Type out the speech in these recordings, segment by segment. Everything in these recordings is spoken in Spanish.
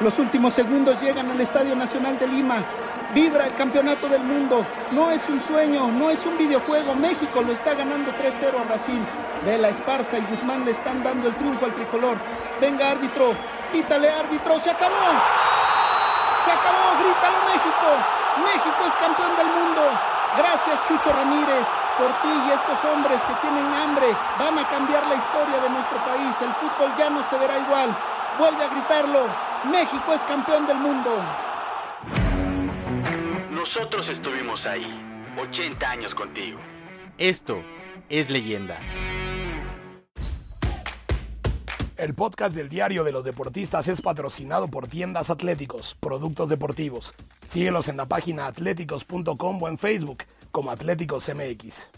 Los últimos segundos llegan al Estadio Nacional de Lima. Vibra el campeonato del mundo. No es un sueño, no es un videojuego. México lo está ganando 3-0 a Brasil. Vela Esparza y Guzmán le están dando el triunfo al tricolor. Venga, árbitro. Pítale, árbitro. Se acabó. Se acabó. Grítalo, México. México es campeón del mundo. Gracias, Chucho Ramírez. Por ti y estos hombres que tienen hambre van a cambiar la historia de nuestro país. El fútbol ya no se verá igual. Vuelve a gritarlo. México es campeón del mundo. Nosotros estuvimos ahí, 80 años contigo. Esto es leyenda. El podcast del Diario de los Deportistas es patrocinado por Tiendas Atléticos, productos deportivos. Síguelos en la página atléticos.com o en Facebook como Atléticos MX.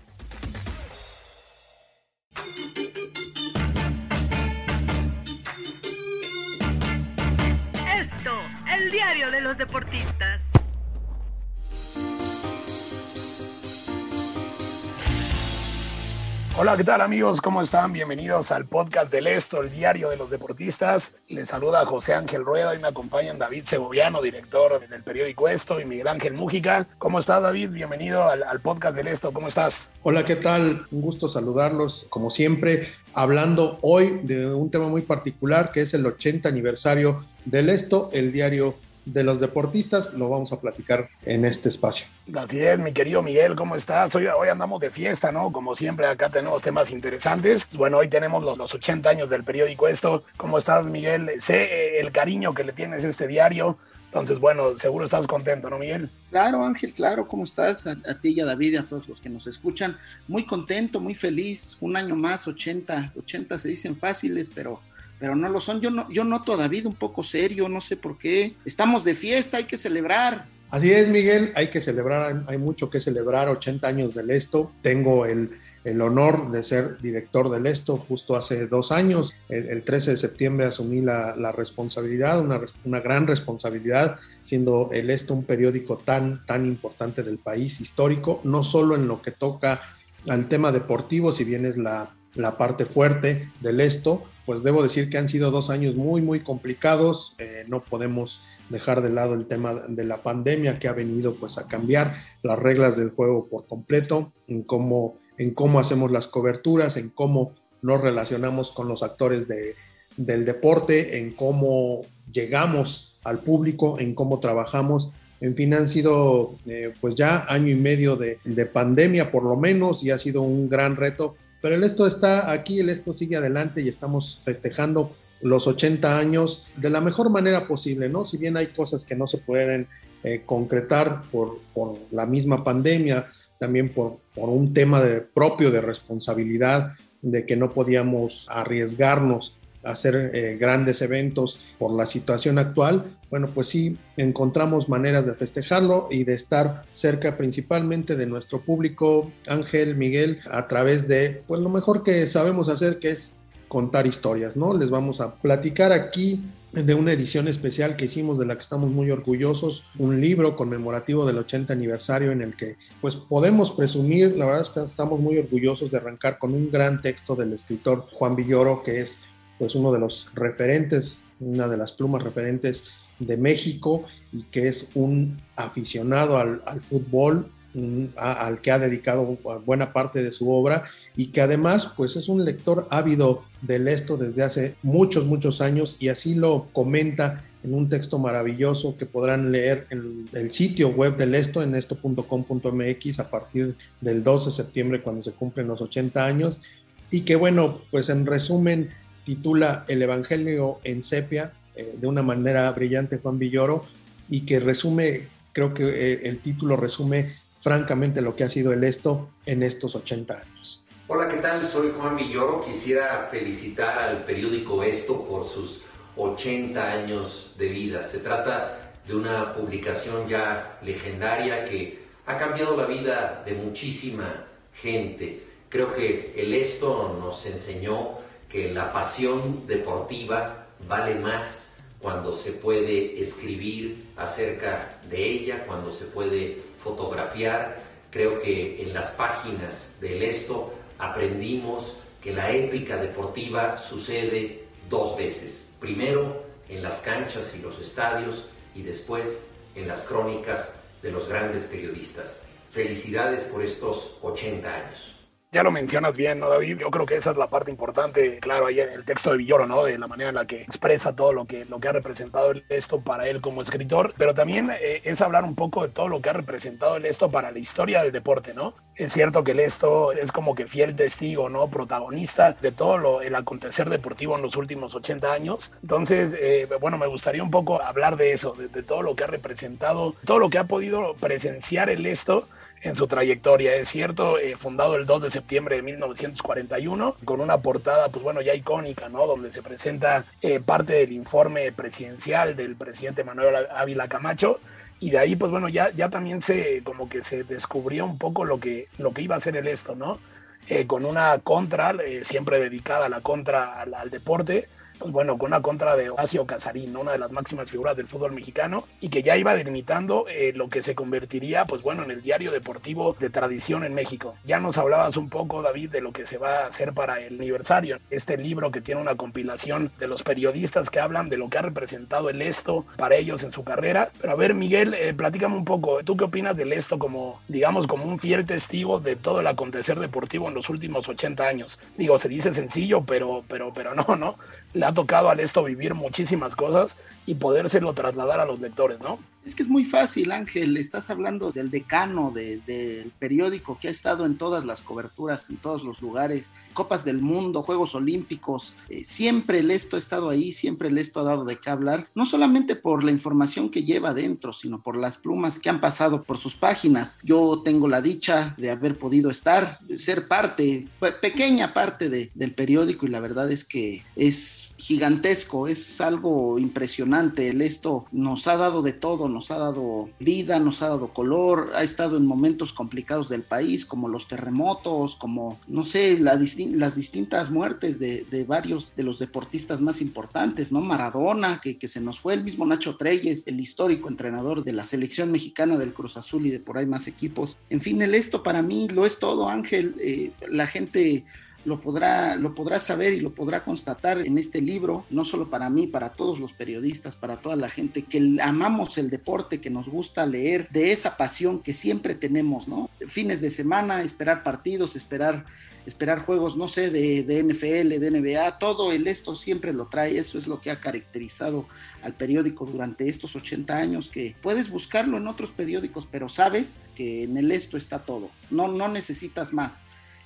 El diario de los deportistas. Hola, ¿qué tal amigos? ¿Cómo están? Bienvenidos al podcast del Esto, el diario de los deportistas. Les saluda José Ángel Rueda y me acompañan David Segoviano, director del periódico Esto, y Miguel Ángel Mújica. ¿Cómo estás, David? Bienvenido al, al podcast del Esto. ¿Cómo estás? Hola, ¿qué tal? Un gusto saludarlos, como siempre, hablando hoy de un tema muy particular que es el 80 aniversario del Esto, el diario de los deportistas, lo vamos a platicar en este espacio. Así es, mi querido Miguel, ¿cómo estás? Hoy, hoy andamos de fiesta, ¿no? Como siempre, acá tenemos temas interesantes. Bueno, hoy tenemos los, los 80 años del periódico Esto. ¿Cómo estás, Miguel? Sé eh, el cariño que le tienes a este diario. Entonces, bueno, seguro estás contento, ¿no, Miguel? Claro, Ángel, claro, ¿cómo estás? A, a, ti y a David y a todos los que nos escuchan. Muy contento, muy feliz. Un año más, 80. 80 se dicen fáciles, pero pero no lo son. Yo, no, yo noto a David un poco serio, no sé por qué. Estamos de fiesta, hay que celebrar. Así es, Miguel, hay que celebrar, hay, mucho que celebrar, 80 años del Esto. Tengo el, el, honor de ser director del Esto justo hace dos años. El, el 13 de septiembre asumí la, la responsabilidad, una, una, gran responsabilidad, siendo el Esto un periódico tan, tan importante del país, histórico, no solo en lo que toca al tema deportivo, si bien es la, la parte fuerte del Esto, pues debo decir que han sido dos años muy, muy complicados. Eh, no podemos dejar de lado el tema de la pandemia que ha venido pues a cambiar las reglas del juego por completo, en cómo, en cómo hacemos las coberturas, en cómo nos relacionamos con los actores de, del deporte, en cómo llegamos al público, en cómo trabajamos. En fin, han sido eh, pues ya año y medio de, de pandemia por lo menos y ha sido un gran reto pero el esto está aquí, el esto sigue adelante y estamos festejando los 80 años de la mejor manera posible, ¿no? Si bien hay cosas que no se pueden eh, concretar por, la misma pandemia, también por, un tema de, propio de responsabilidad, de que no podíamos arriesgarnos hacer eh, grandes eventos por la situación actual, bueno, pues sí, encontramos maneras de festejarlo y de estar cerca principalmente de nuestro público, Ángel, Miguel, a través de, pues lo mejor que sabemos hacer, que es contar historias, ¿no? Les vamos a platicar aquí de una edición especial que hicimos de la que estamos muy orgullosos, un libro conmemorativo del 80 aniversario en el que pues podemos presumir, la verdad es que estamos muy orgullosos de arrancar con un gran texto del escritor Juan Villoro, que es pues uno de los referentes, una de las plumas referentes de México y que es un aficionado al, al fútbol, al que ha dedicado buena parte de su obra y que además pues es un lector ávido del esto desde hace muchos, muchos años y así lo comenta en un texto maravilloso que podrán leer en el sitio web del esto en esto.com.mx a partir del 12 de septiembre cuando se cumplen los 80 años. Y que bueno, pues en resumen titula El Evangelio en Sepia, eh, de una manera brillante Juan Villoro, y que resume, creo que eh, el título resume francamente lo que ha sido el esto en estos 80 años. Hola, ¿qué tal? Soy Juan Villoro. Quisiera felicitar al periódico Esto por sus 80 años de vida. Se trata de una publicación ya legendaria que ha cambiado la vida de muchísima gente. Creo que el Esto nos enseñó que la pasión deportiva vale más cuando se puede escribir acerca de ella, cuando se puede fotografiar. Creo que en las páginas del Esto aprendimos que la épica deportiva sucede dos veces. Primero en las canchas y los estadios y después en las crónicas de los grandes periodistas. Felicidades por estos 80 años. Ya lo mencionas bien, ¿no, David? Yo creo que esa es la parte importante, claro, ahí en el texto de Villoro, ¿no? De la manera en la que expresa todo lo que, lo que ha representado esto para él como escritor, pero también eh, es hablar un poco de todo lo que ha representado el esto para la historia del deporte, ¿no? Es cierto que el esto es como que fiel testigo, ¿no? Protagonista de todo lo, el acontecer deportivo en los últimos 80 años. Entonces, eh, bueno, me gustaría un poco hablar de eso, de, de todo lo que ha representado, todo lo que ha podido presenciar el esto en su trayectoria. Es cierto, eh, fundado el 2 de septiembre de 1941, con una portada, pues bueno, ya icónica, ¿no? Donde se presenta eh, parte del informe presidencial del presidente Manuel Ávila Camacho. Y de ahí, pues bueno, ya, ya también se, como que se descubrió un poco lo que, lo que iba a ser el esto, ¿no? Eh, con una contra, siempre dedicada a la contra al, al deporte, pues bueno, con una contra de Horacio Casarín, una de las máximas figuras del fútbol mexicano, y que ya iba delimitando eh, lo que se convertiría, pues bueno, en el diario deportivo de tradición en México. Ya nos hablabas un poco, David, de lo que se va a hacer para el aniversario. Este libro que tiene una compilación de los periodistas que hablan de lo que ha representado el esto para ellos en su carrera. Pero a ver, Miguel, eh, platícame un poco, ¿tú qué opinas del esto como, digamos, como un fiel testigo de todo el acontecer deportivo en los últimos 80 años? Digo, se dice sencillo, pero, pero, pero no, ¿no? Le ha tocado al esto vivir muchísimas cosas y podérselo trasladar a los lectores, ¿no? Es que es muy fácil, Ángel. Estás hablando del decano del periódico que ha estado en todas las coberturas, en todos los lugares, Copas del Mundo, Juegos Olímpicos. Eh, siempre el esto ha estado ahí, siempre el esto ha dado de qué hablar, no solamente por la información que lleva dentro, sino por las plumas que han pasado por sus páginas. Yo tengo la dicha de haber podido estar, ser parte, pequeña parte del periódico y la verdad es que es gigantesco, es algo impresionante. El esto nos ha dado de todo nos ha dado vida, nos ha dado color, ha estado en momentos complicados del país, como los terremotos, como, no sé, las distintas muertes de, varios de los deportistas más importantes, ¿no? Maradona, que, se nos fue, el mismo Nacho Treyes, el histórico entrenador de la selección mexicana del Cruz Azul y de por ahí más equipos. En fin, el esto para mí lo es todo, Ángel. Eh, la gente lo podrá, lo podrá saber y lo podrá constatar en este libro, no solo para mí, para todos los periodistas, para toda la gente que amamos el deporte, que nos gusta leer, de esa pasión que siempre tenemos, ¿no? Fines de semana, esperar partidos, esperar, esperar juegos, no sé, de, de NFL, de NBA, todo el esto siempre lo trae, eso es lo que ha caracterizado al periódico durante estos 80 años, que puedes buscarlo en otros periódicos, pero sabes que en el esto está todo, no, no necesitas más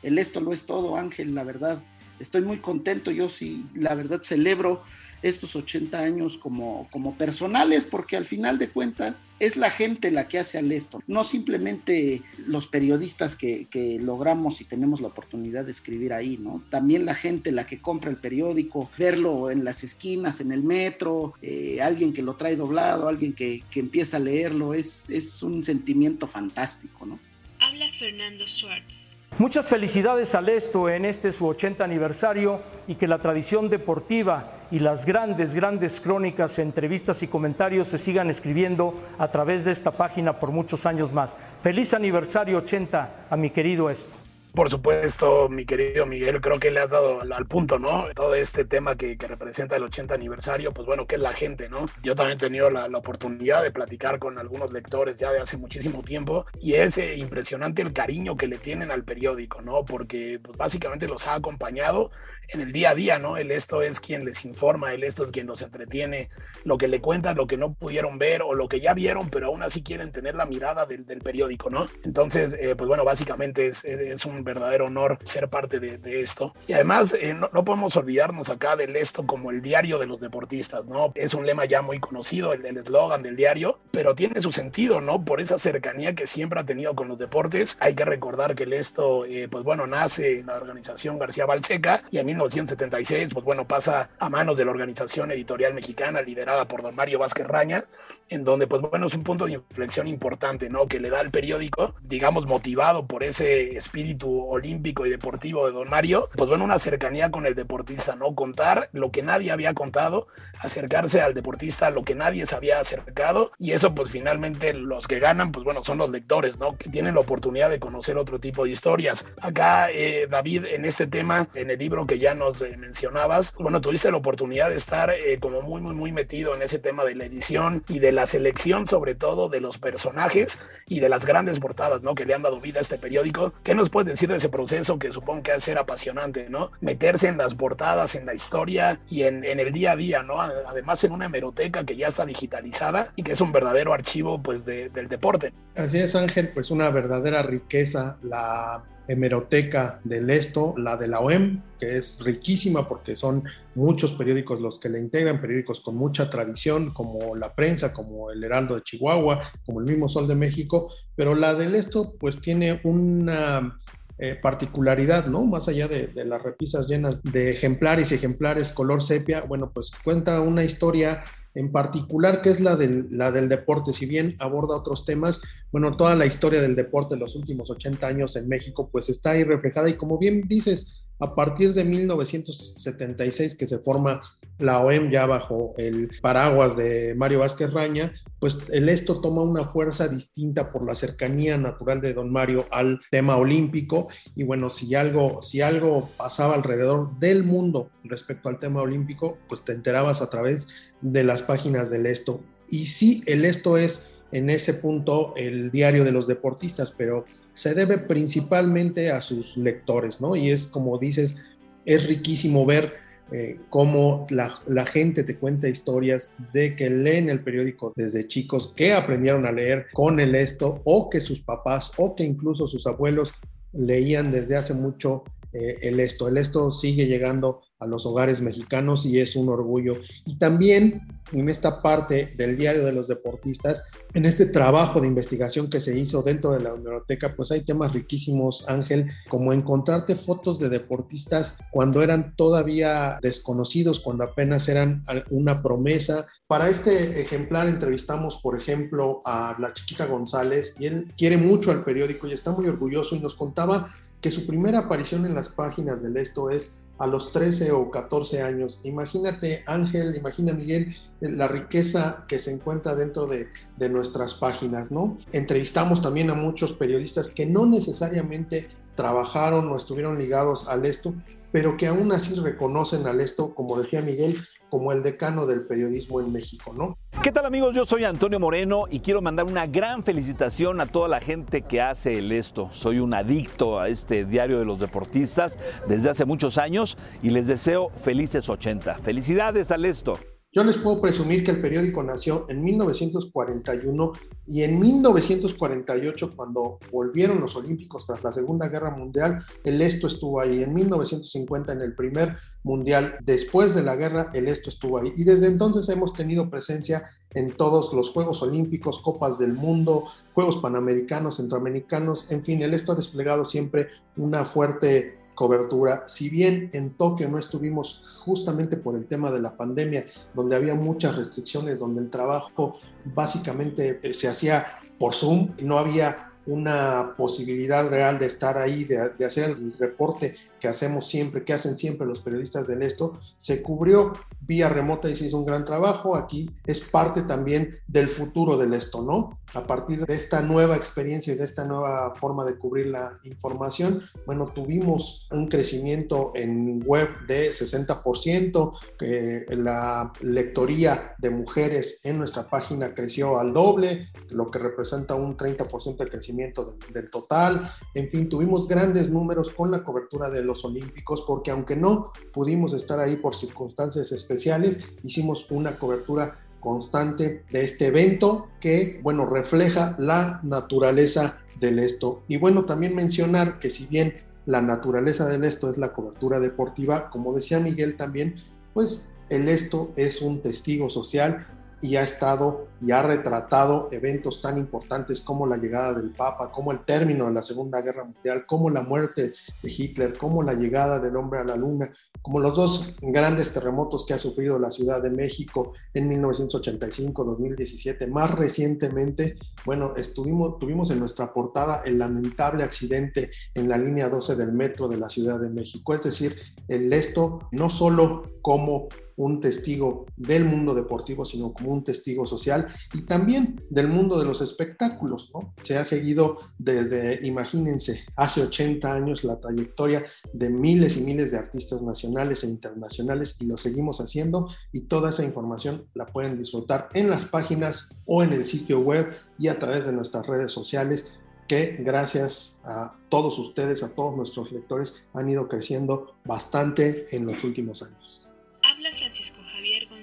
el esto lo es todo, Ángel, la verdad. Estoy muy contento, yo sí, la verdad celebro estos 80 años como, como personales, porque al final de cuentas es la gente la que hace al esto, no simplemente los periodistas que, logramos y tenemos la oportunidad de escribir ahí, ¿no? También la gente la que compra el periódico, verlo en las esquinas, en el metro, eh, alguien que lo trae doblado, alguien que, que empieza a leerlo, es, es un sentimiento fantástico, ¿no? Habla Fernando Schwartz Muchas felicidades al Esto en este su 80 aniversario y que la tradición deportiva y las grandes, grandes crónicas, entrevistas y comentarios se sigan escribiendo a través de esta página por muchos años más. Feliz aniversario 80 a mi querido Esto. Por supuesto, mi querido Miguel, creo que le has dado al, punto, ¿no? Todo este tema que, representa el 80 aniversario, pues bueno, que es la gente, ¿no? Yo también he tenido la, oportunidad de platicar con algunos lectores ya de hace muchísimo tiempo y es eh, impresionante el cariño que le tienen al periódico, ¿no? Porque pues, básicamente los ha acompañado en el día a día, ¿no? El esto es quien les informa, el esto es quien los entretiene, lo que le cuentan, lo que no pudieron ver o lo que ya vieron, pero aún así quieren tener la mirada del, periódico, ¿no? Entonces, eh, pues bueno, básicamente es, es un verdadero honor ser parte de, esto. Y además, eh, no, no, podemos olvidarnos acá del esto como el diario de los deportistas, ¿no? Es un lema ya muy conocido, el eslogan del diario, pero tiene su sentido, ¿no? Por esa cercanía que siempre ha tenido con los deportes. Hay que recordar que el esto, eh, pues bueno, nace en la organización García Balcheca y en 1976, pues bueno, pasa a manos de la organización editorial mexicana liderada por don Mario Vázquez Raña en donde, pues bueno, es un punto de inflexión importante, ¿no? Que le da al periódico, digamos, motivado por ese espíritu olímpico y deportivo de Don Mario, pues bueno, una cercanía con el deportista, ¿no? Contar lo que nadie había contado, acercarse al deportista lo que nadie se había acercado, y eso, pues finalmente, los que ganan, pues bueno, son los lectores, ¿no? Que tienen la oportunidad de conocer otro tipo de historias. Acá, eh, David, en este tema, en el libro que ya nos eh, mencionabas, bueno, tuviste la oportunidad de estar eh, como muy, muy, muy metido en ese tema de la edición y de la selección sobre todo de los personajes y de las grandes portadas, ¿no? Que le han dado vida a este periódico. ¿Qué nos puedes decir de ese proceso que supongo que ha de ser apasionante, ¿no? Meterse en las portadas, en la historia y en, el día a día, ¿no? Además en una hemeroteca que ya está digitalizada y que es un verdadero archivo, pues, de, del deporte. Así es, Ángel, pues una verdadera riqueza la hemeroteca del Esto, la de la OEM, que es riquísima porque son muchos periódicos los que la integran, periódicos con mucha tradición, como La Prensa, como El Heraldo de Chihuahua, como el mismo Sol de México, pero la del Esto pues tiene una eh, particularidad, ¿no? Más allá de, de, las repisas llenas de ejemplares y ejemplares color sepia, bueno, pues cuenta una historia en particular, que es la del, la del deporte. Si bien aborda otros temas, bueno, toda la historia del deporte de los últimos 80 años en México, pues está ahí reflejada y como bien dices, a partir de 1976 que se forma la OEM ya bajo el paraguas de Mario Vázquez Raña, pues el esto toma una fuerza distinta por la cercanía natural de don Mario al tema olímpico y bueno, si algo, si algo pasaba alrededor del mundo respecto al tema olímpico, pues te enterabas a través de las páginas del esto. Y sí, el esto es en ese punto el diario de los deportistas, pero se debe principalmente a sus lectores, ¿no? Y es como dices, es riquísimo ver eh, cómo la, gente te cuenta historias de que leen el periódico desde chicos, que aprendieron a leer con el esto, o que sus papás, o que incluso sus abuelos leían desde hace mucho eh, el esto. El esto sigue llegando a los hogares mexicanos y es un orgullo. Y también en esta parte del diario de los deportistas, en este trabajo de investigación que se hizo dentro de la biblioteca, pues hay temas riquísimos, Ángel, como encontrarte fotos de deportistas cuando eran todavía desconocidos, cuando apenas eran una promesa. Para este ejemplar entrevistamos, por ejemplo, a la chiquita González y él quiere mucho al periódico y está muy orgulloso y nos contaba que su primera aparición en las páginas del esto es a los 13 o 14 años. Imagínate, Ángel, imagina, Miguel, la riqueza que se encuentra dentro de, de, nuestras páginas, ¿no? Entrevistamos también a muchos periodistas que no necesariamente trabajaron o estuvieron ligados al esto, pero que aún así reconocen al esto, como decía Miguel, como el decano del periodismo en México, ¿no? ¿Qué tal amigos? Yo soy Antonio Moreno y quiero mandar una gran felicitación a toda la gente que hace el esto. Soy un adicto a este diario de los deportistas desde hace muchos años y les deseo felices 80. Felicidades al esto. Yo les puedo presumir que el periódico nació en 1941 y en 1948, cuando volvieron los Olímpicos tras la Segunda Guerra Mundial, el Esto estuvo ahí. En 1950, en el primer Mundial, después de la guerra, el Esto estuvo ahí. Y desde entonces hemos tenido presencia en todos los Juegos Olímpicos, Copas del Mundo, Juegos Panamericanos, Centroamericanos, en fin, el Esto ha desplegado siempre una fuerte cobertura. Si bien en Tokio no estuvimos justamente por el tema de la pandemia, donde había muchas restricciones, donde el trabajo básicamente eh, se hacía por Zoom, no había una posibilidad real de estar ahí, de, de, hacer el reporte que hacemos siempre, que hacen siempre los periodistas del esto, se cubrió vía remota y se hizo un gran trabajo. Aquí es parte también del futuro del esto, ¿no? A partir de esta nueva experiencia y de esta nueva forma de cubrir la información, bueno, tuvimos un crecimiento en web de 60%, que la lectoría de mujeres en nuestra página creció al doble, lo que representa un 30% de crecimiento del, total. En fin, tuvimos grandes números con la cobertura de los Olímpicos, porque aunque no pudimos estar ahí por circunstancias especiales, hicimos una cobertura constante de este evento que, bueno, refleja la naturaleza del esto. Y bueno, también mencionar que si bien la naturaleza del esto es la cobertura deportiva, como decía Miguel también, pues el esto es un testigo social y ha estado y ha retratado eventos tan importantes como la llegada del Papa, como el término de la Segunda Guerra Mundial, como la muerte de Hitler, como la llegada del hombre a la luna, como los dos grandes terremotos que ha sufrido la Ciudad de México en 1985-2017. Más recientemente, bueno, estuvimos, tuvimos en nuestra portada el lamentable accidente en la línea 12 del metro de la Ciudad de México. Es decir, el esto no solo como un testigo del mundo deportivo, sino como un testigo social y también del mundo de los espectáculos. ¿no? Se ha seguido desde, imagínense, hace 80 años la trayectoria de miles y miles de artistas nacionales e internacionales y lo seguimos haciendo y toda esa información la pueden disfrutar en las páginas o en el sitio web y a través de nuestras redes sociales que gracias a todos ustedes, a todos nuestros lectores, han ido creciendo bastante en los últimos años.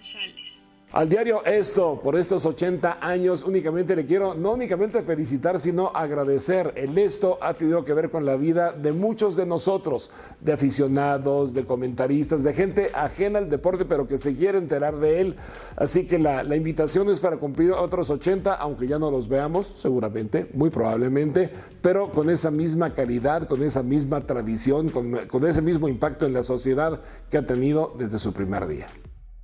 González. Al diario Esto, por estos 80 años, únicamente le quiero no únicamente felicitar, sino agradecer. El Esto ha tenido que ver con la vida de muchos de nosotros, de aficionados, de comentaristas, de gente ajena al deporte, pero que se quiere enterar de él. Así que la, la invitación es para cumplir otros 80, aunque ya no los veamos, seguramente, muy probablemente, pero con esa misma calidad, con esa misma tradición, con, con ese mismo impacto en la sociedad que ha tenido desde su primer día.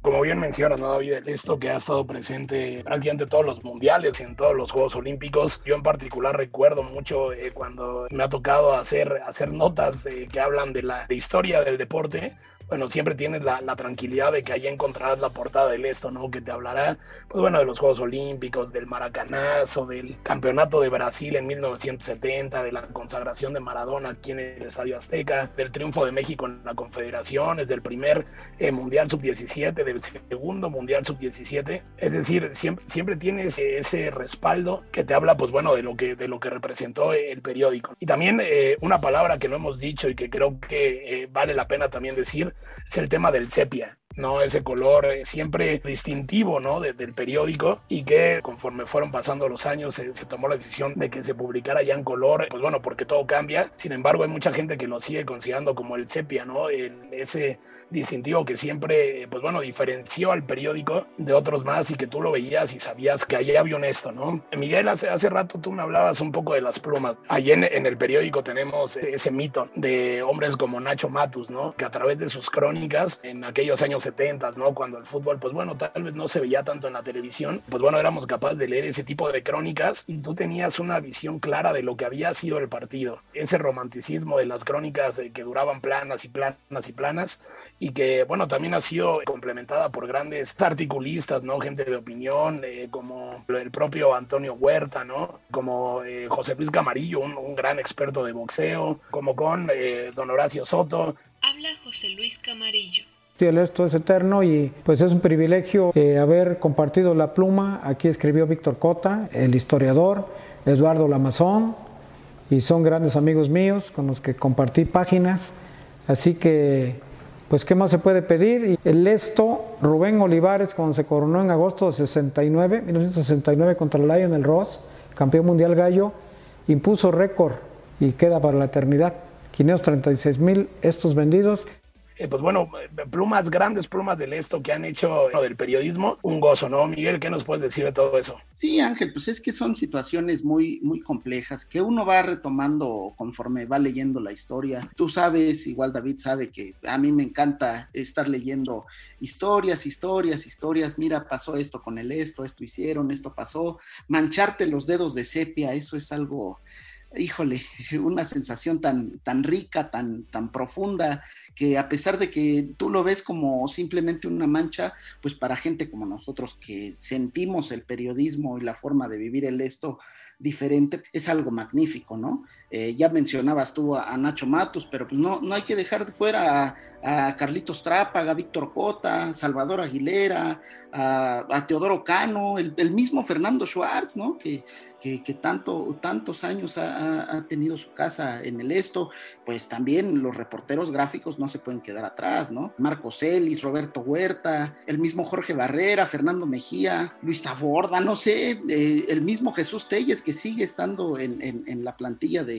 Como bien menciona, ¿no, David? Esto que ha estado presente prácticamente en todos los mundiales y en todos los Juegos Olímpicos. Yo en particular recuerdo mucho eh, cuando me ha tocado hacer, hacer notas eh, que hablan de la historia del deporte bueno, siempre tienes la, la, tranquilidad de que ahí encontrarás la portada del esto, ¿no? Que te hablará, pues bueno, de los Juegos Olímpicos, del Maracanazo, del Campeonato de Brasil en 1970, de la consagración de Maradona aquí en el Estadio Azteca, del triunfo de México en la Confederaciones, del primer eh, Mundial Sub-17, del segundo Mundial Sub-17. Es decir, siempre, siempre tienes ese respaldo que te habla, pues bueno, de lo que, de lo que representó el periódico. Y también eh, una palabra que no hemos dicho y que creo que eh, vale la pena también decir, es el tema del sepia. ¿No? Ese color eh, siempre distintivo, ¿no? del periódico y que conforme fueron pasando los años se, se, tomó la decisión de que se publicara ya en color, pues bueno, porque todo cambia. Sin embargo, hay mucha gente que lo sigue considerando como el sepia, ¿no? El, ese distintivo que siempre, pues bueno, diferenció al periódico de otros más y que tú lo veías y sabías que allí había un esto, ¿no? Miguel, hace, hace rato tú me hablabas un poco de las plumas. Allí en, en el periódico tenemos ese mito de hombres como Nacho Matus, ¿no? Que a través de sus crónicas en aquellos años 70, ¿no? Cuando el fútbol, pues bueno, tal vez no se veía tanto en la televisión, pues bueno, éramos capaces de leer ese tipo de crónicas y tú tenías una visión clara de lo que había sido el partido. Ese romanticismo de las crónicas que duraban planas y planas y planas y que, bueno, también ha sido complementada por grandes articulistas, ¿no? Gente de opinión, eh, como el propio Antonio Huerta, ¿no? Como eh, José Luis Camarillo, un, un, gran experto de boxeo, como con eh, don Horacio Soto. Habla José Luis Camarillo. Esto es eterno y pues es un privilegio eh, haber compartido la pluma. Aquí escribió Víctor Cota, el historiador, Eduardo Lamazón, y son grandes amigos míos con los que compartí páginas. Así que, pues, ¿qué más se puede pedir? El esto, Rubén Olivares, cuando se coronó en agosto de 69, 1969 contra el Lionel Ross, campeón mundial gallo, impuso récord y queda para la eternidad. 536 mil estos vendidos. Eh, pues bueno, plumas, grandes plumas del esto que han hecho del periodismo, un gozo, ¿no? Miguel, ¿qué nos puedes decir de todo eso? Sí, Ángel, pues es que son situaciones muy, muy complejas que uno va retomando conforme va leyendo la historia. Tú sabes, igual David sabe que a mí me encanta estar leyendo historias, historias, historias. Mira, pasó esto con el esto, esto hicieron, esto pasó. Mancharte los dedos de sepia, eso es algo híjole, una sensación tan, tan rica, tan, tan profunda, que a pesar de que tú lo ves como simplemente una mancha, pues para gente como nosotros que sentimos el periodismo y la forma de vivir el esto diferente, es algo magnífico, ¿no? Eh, ya mencionabas tú a, Nacho Matos, pero pues no, no hay que dejar de fuera a, Carlitos Trápaga, a Víctor Cota, Salvador Aguilera, a, Teodoro Cano, el, mismo Fernando Schwartz, ¿no? Que, que, tanto, tantos años ha, ha, tenido su casa en el esto, pues también los reporteros gráficos no se pueden quedar atrás, ¿no? Marco Celis, Roberto Huerta, el mismo Jorge Barrera, Fernando Mejía, Luis Taborda, no sé, eh, el mismo Jesús Telles que sigue estando en, en la plantilla de,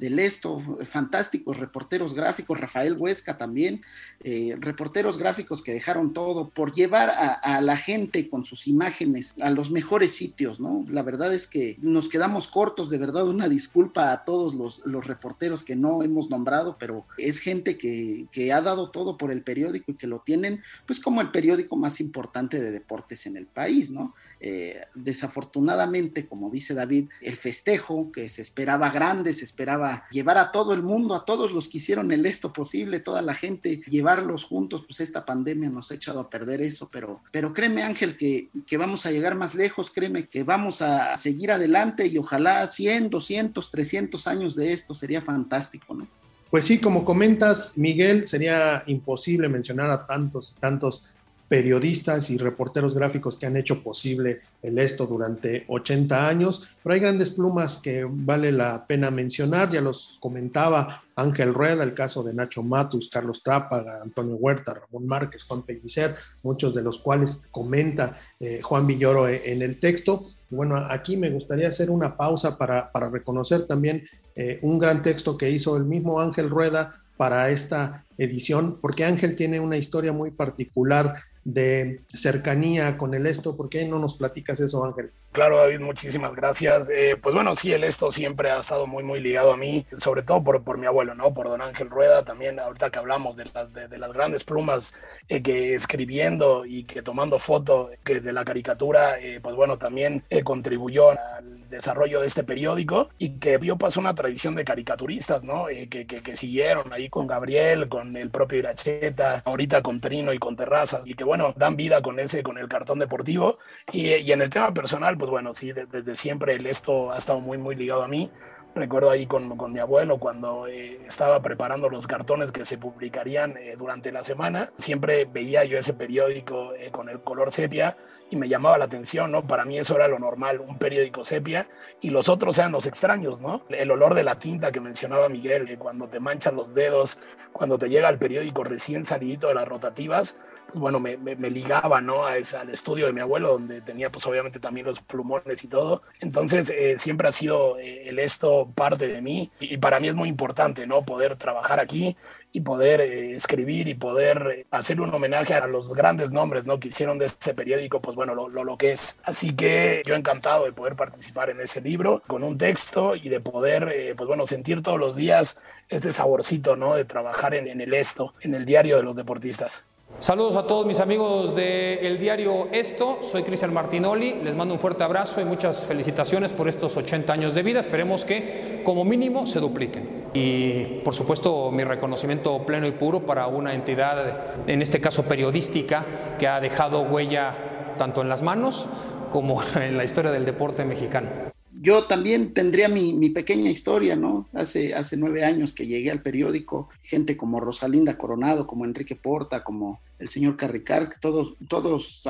del Esto, fantásticos reporteros gráficos, Rafael Huesca también, eh, reporteros gráficos que dejaron todo por llevar a, la gente con sus imágenes a los mejores sitios, ¿no? La verdad es que nos quedamos cortos, de verdad, una disculpa a todos los, reporteros que no hemos nombrado, pero es gente que, que ha dado todo por el periódico y que lo tienen, pues como el periódico más importante de deportes en el país, ¿no? Eh, desafortunadamente, como dice David, el festejo que se esperaba grande, se esperaba llevar a todo el mundo, a todos los que hicieron el esto posible, toda la gente, llevarlos juntos, pues esta pandemia nos ha echado a perder eso, pero, pero créeme Ángel que, que vamos a llegar más lejos, créeme que vamos a seguir adelante y ojalá 100, 200, 300 años de esto sería fantástico, ¿no? Pues sí, como comentas, Miguel, sería imposible mencionar a tantos tantos periodistas y reporteros gráficos que han hecho posible el esto durante 80 años, pero hay grandes plumas que vale la pena mencionar, ya los comentaba Ángel Rueda, el caso de Nacho Matus, Carlos Trápaga, Antonio Huerta, Ramón Márquez, Juan Pellicer, muchos de los cuales comenta eh, Juan Villoro en el texto. Bueno, aquí me gustaría hacer una pausa para, reconocer también eh, un gran texto que hizo el mismo Ángel Rueda para esta edición, porque Ángel tiene una historia muy particular de cercanía con el esto. ¿Por qué no nos platicas eso, Ángel? Claro, David, muchísimas gracias. Eh, pues bueno, sí, el esto siempre ha estado muy, muy ligado a mí, sobre todo por, por mi abuelo, ¿no? Por don Ángel Rueda, también ahorita que hablamos de, de, las grandes plumas eh, que escribiendo y que tomando fotos que de la caricatura, eh, pues bueno, también contribuyó al desarrollo de este periódico y que vio pasó una tradición de caricaturistas, ¿no? Que, que, que, siguieron ahí con Gabriel, con el propio Iracheta, ahorita con Trino y con Terrazas, y que bueno, dan vida con ese, con el cartón deportivo. Y, y en el tema personal, pues bueno, sí, desde siempre esto ha estado muy, muy ligado a mí. Recuerdo ahí con, con mi abuelo cuando eh, estaba preparando los cartones que se publicarían eh, durante la semana, siempre veía yo ese periódico eh, con el color sepia y me llamaba la atención, ¿no? Para mí eso era lo normal, un periódico sepia y los otros eran los extraños, ¿no? El olor de la tinta que mencionaba Miguel, cuando te manchan los dedos, cuando te llega el periódico recién salidito de las rotativas, bueno, me, ligaba, ¿no? A al estudio de mi abuelo, donde tenía, pues obviamente también los plumones y todo. Entonces, eh, siempre ha sido eh, el esto parte de mí y, para mí es muy importante, ¿no? Poder trabajar aquí y poder eh, escribir y poder hacer un homenaje a los grandes nombres, ¿no? Que hicieron de este periódico, pues bueno, lo, lo, lo que es. Así que yo encantado de poder participar en ese libro con un texto y de poder, pues bueno, sentir todos los días este saborcito, ¿no? De trabajar en, en el esto, en el diario de los deportistas. Saludos a todos mis amigos del diario Esto, soy Cristian Martinoli, les mando un fuerte abrazo y muchas felicitaciones por estos 80 años de vida, esperemos que como mínimo se dupliquen. Y por supuesto mi reconocimiento pleno y puro para una entidad, en este caso periodística, que ha dejado huella tanto en las manos como en la historia del deporte mexicano yo también tendría mi, pequeña historia, ¿no? Hace, nueve años que llegué al periódico, gente como Rosalinda Coronado, como Enrique Porta, como el señor Carricard, todos, todos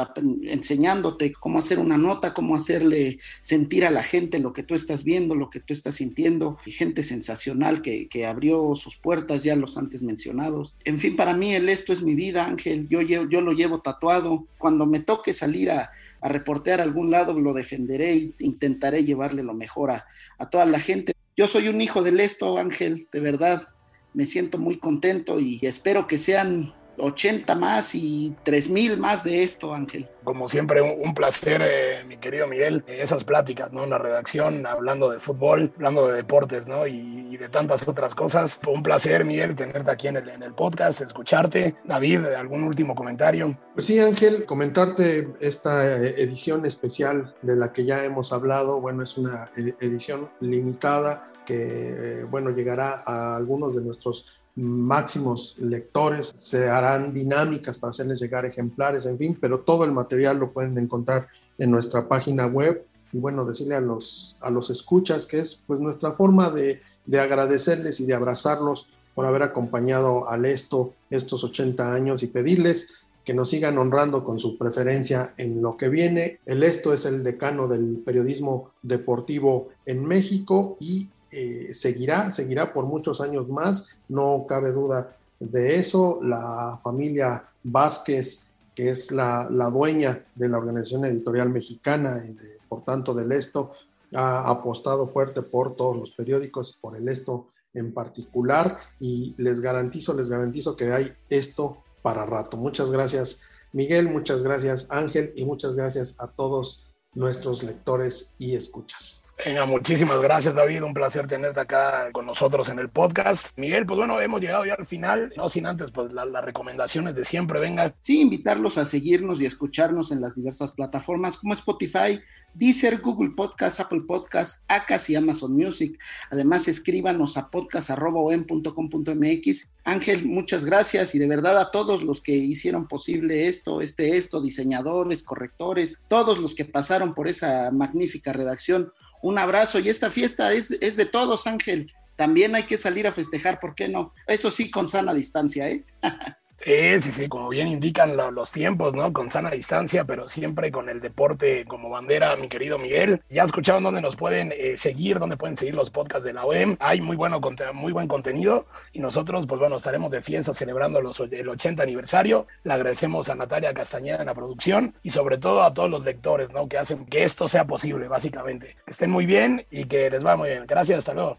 enseñándote cómo hacer una nota, cómo hacerle sentir a la gente lo que tú estás viendo, lo que tú estás sintiendo, y gente sensacional que, que abrió sus puertas, ya los antes mencionados. En fin, para mí el esto es mi vida, Ángel, yo, yo lo llevo tatuado. Cuando me toque salir a, a reportear a algún lado, lo defenderé e intentaré llevarle lo mejor a, toda la gente. Yo soy un hijo del esto, Ángel, de verdad. Me siento muy contento y espero que sean 80 más y 3000 más de esto, Ángel. Como siempre, un, placer, eh, mi querido Miguel, esas pláticas, ¿no? En la redacción, hablando de fútbol, hablando de deportes, ¿no? Y, de tantas otras cosas. Un placer, Miguel, tenerte aquí en el, en el podcast, escucharte. David, ¿algún último comentario? Pues sí, Ángel, comentarte esta eh, edición especial de la que ya hemos hablado. Bueno, es una eh, edición limitada que, bueno, llegará a algunos de nuestros máximos lectores, se harán dinámicas para hacerles llegar ejemplares, en fin, pero todo el material lo pueden encontrar en nuestra página web y bueno, decirle a los, a los escuchas que es pues nuestra forma de, de agradecerles y de abrazarlos por haber acompañado al esto estos 80 años y pedirles que nos sigan honrando con su preferencia en lo que viene. El esto es el decano del periodismo deportivo en México y eh, seguirá, seguirá por muchos años más, no cabe duda de eso. La familia Vázquez, que es la, dueña de la Organización Editorial Mexicana y por tanto del Esto, ha apostado fuerte por todos los periódicos, por el Esto en particular y les garantizo, les garantizo que hay esto para rato. Muchas gracias Miguel, muchas gracias Ángel y muchas gracias a todos nuestros lectores y escuchas. Venga, muchísimas gracias David, un placer tenerte acá con nosotros en el podcast. Miguel, pues bueno, hemos llegado ya al final, no sin antes pues las recomendaciones de siempre, venga. Sí, invitarlos a seguirnos y escucharnos en las diversas plataformas como Spotify, Deezer, Google Podcast, Apple Podcast, Acas y Amazon Music. Además, escríbanos a podcast.com.mx. Ángel, muchas gracias y de verdad a todos los que hicieron posible esto, este, esto, diseñadores, correctores, todos los que pasaron por esa magnífica redacción un abrazo y esta fiesta es, es de todos, Ángel. También hay que salir a festejar, ¿por qué no? Eso sí, con sana distancia, ¿eh? Sí, sí, sí, como bien indican los tiempos, ¿no? Con sana distancia, pero siempre con el deporte como bandera, mi querido Miguel. Ya escucharon dónde nos pueden eh, seguir, dónde pueden seguir los podcasts de la OEM. Hay muy, bueno, muy buen contenido y nosotros, pues bueno, estaremos de fiesta celebrando los, el 80 aniversario. Le agradecemos a Natalia Castañeda en la producción y sobre todo a todos los lectores, ¿no? Que hacen que esto sea posible, básicamente. Que estén muy bien y que les va muy bien. Gracias, hasta luego.